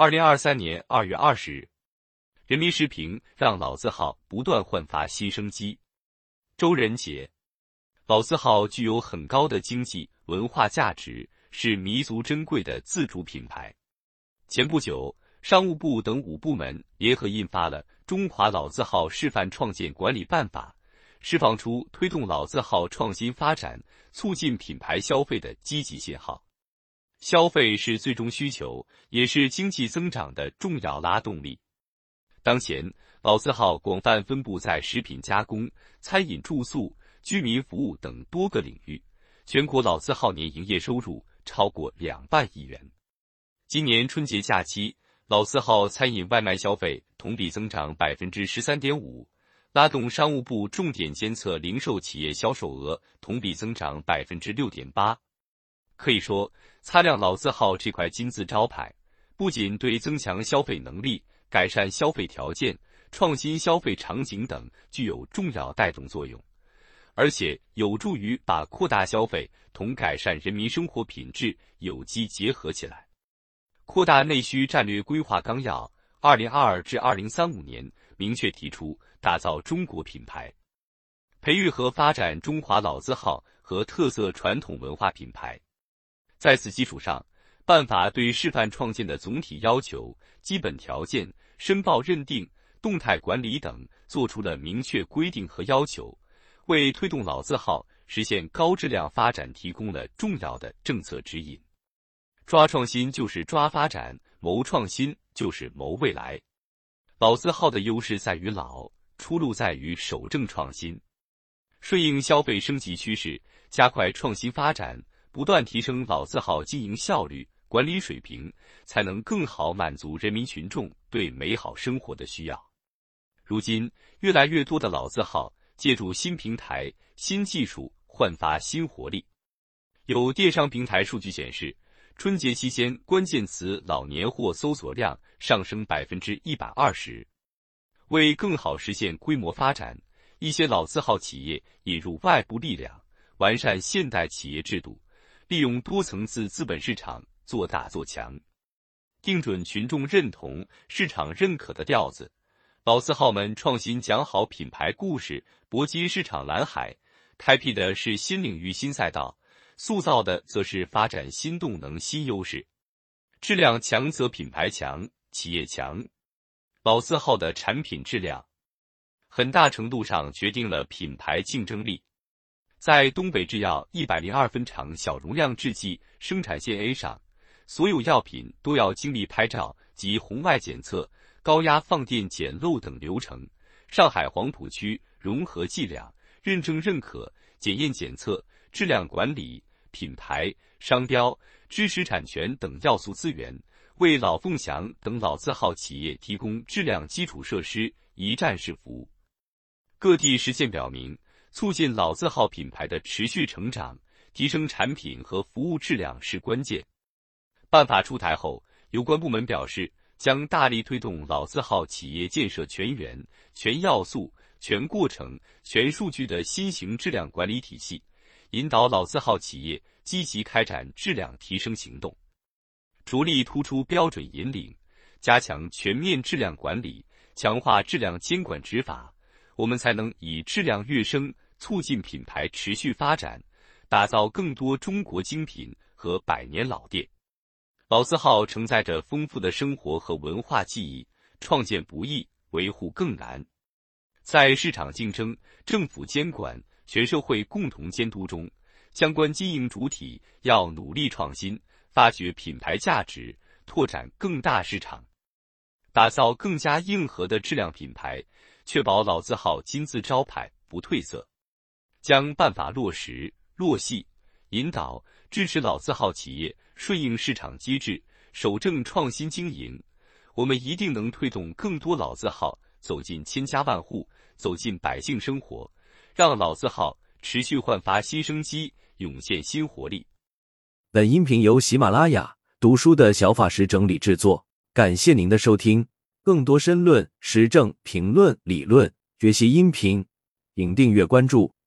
二零二三年二月二十日，人民时评让老字号不断焕发新生机。周仁杰，老字号具有很高的经济文化价值，是弥足珍贵的自主品牌。前不久，商务部等五部门联合印发了《中华老字号示范创建管理办法》，释放出推动老字号创新发展、促进品牌消费的积极信号。消费是最终需求，也是经济增长的重要拉动力。当前，老字号广泛分布在食品加工、餐饮、住宿、居民服务等多个领域。全国老字号年营业收入超过两万亿元。今年春节假期，老字号餐饮外卖消费同比增长百分之十三点五，拉动商务部重点监测零售企业销售额同比增长百分之六点八。可以说，擦亮老字号这块金字招牌，不仅对增强消费能力、改善消费条件、创新消费场景等具有重要带动作用，而且有助于把扩大消费同改善人民生活品质有机结合起来。扩大内需战略规划纲要（二零二二至二零三五年）明确提出，打造中国品牌，培育和发展中华老字号和特色传统文化品牌。在此基础上，办法对示范创建的总体要求、基本条件、申报认定、动态管理等作出了明确规定和要求，为推动老字号实现高质量发展提供了重要的政策指引。抓创新就是抓发展，谋创新就是谋未来。老字号的优势在于老，出路在于守正创新，顺应消费升级趋势，加快创新发展。不断提升老字号经营效率、管理水平，才能更好满足人民群众对美好生活的需要。如今，越来越多的老字号借助新平台、新技术焕发新活力。有电商平台数据显示，春节期间关键词“老年货”搜索量上升百分之一百二十。为更好实现规模发展，一些老字号企业引入外部力量，完善现代企业制度。利用多层次资本市场做大做强，定准群众认同、市场认可的调子。老字号们创新讲好品牌故事，搏击市场蓝海，开辟的是新领域新赛道，塑造的则是发展新动能新优势。质量强则品牌强，企业强。老字号的产品质量，很大程度上决定了品牌竞争力。在东北制药一百零二分厂小容量制剂生产线 A 上，所有药品都要经历拍照及红外检测、高压放电检漏等流程。上海黄浦区融合计量、认证认可、检验检测、质量管理、品牌、商标、知识产权等要素资源，为老凤祥等老字号企业提供质量基础设施一站式服务。各地实践表明。促进老字号品牌的持续成长，提升产品和服务质量是关键。办法出台后，有关部门表示，将大力推动老字号企业建设全员、全要素、全过程、全数据的新型质量管理体系，引导老字号企业积极开展质量提升行动，着力突出标准引领，加强全面质量管理，强化质量监管执法。我们才能以质量跃升，促进品牌持续发展，打造更多中国精品和百年老店。老字号承载着丰富的生活和文化记忆，创建不易，维护更难。在市场竞争、政府监管、全社会共同监督中，相关经营主体要努力创新，发掘品牌价值，拓展更大市场，打造更加硬核的质量品牌。确保老字号金字招牌不褪色，将办法落实落细，引导支持老字号企业顺应市场机制，守正创新经营。我们一定能推动更多老字号走进千家万户，走进百姓生活，让老字号持续焕发新生机，涌现新活力。本音频由喜马拉雅读书的小法师整理制作，感谢您的收听。更多深论、时政评论、理论学习音频，请订阅关注。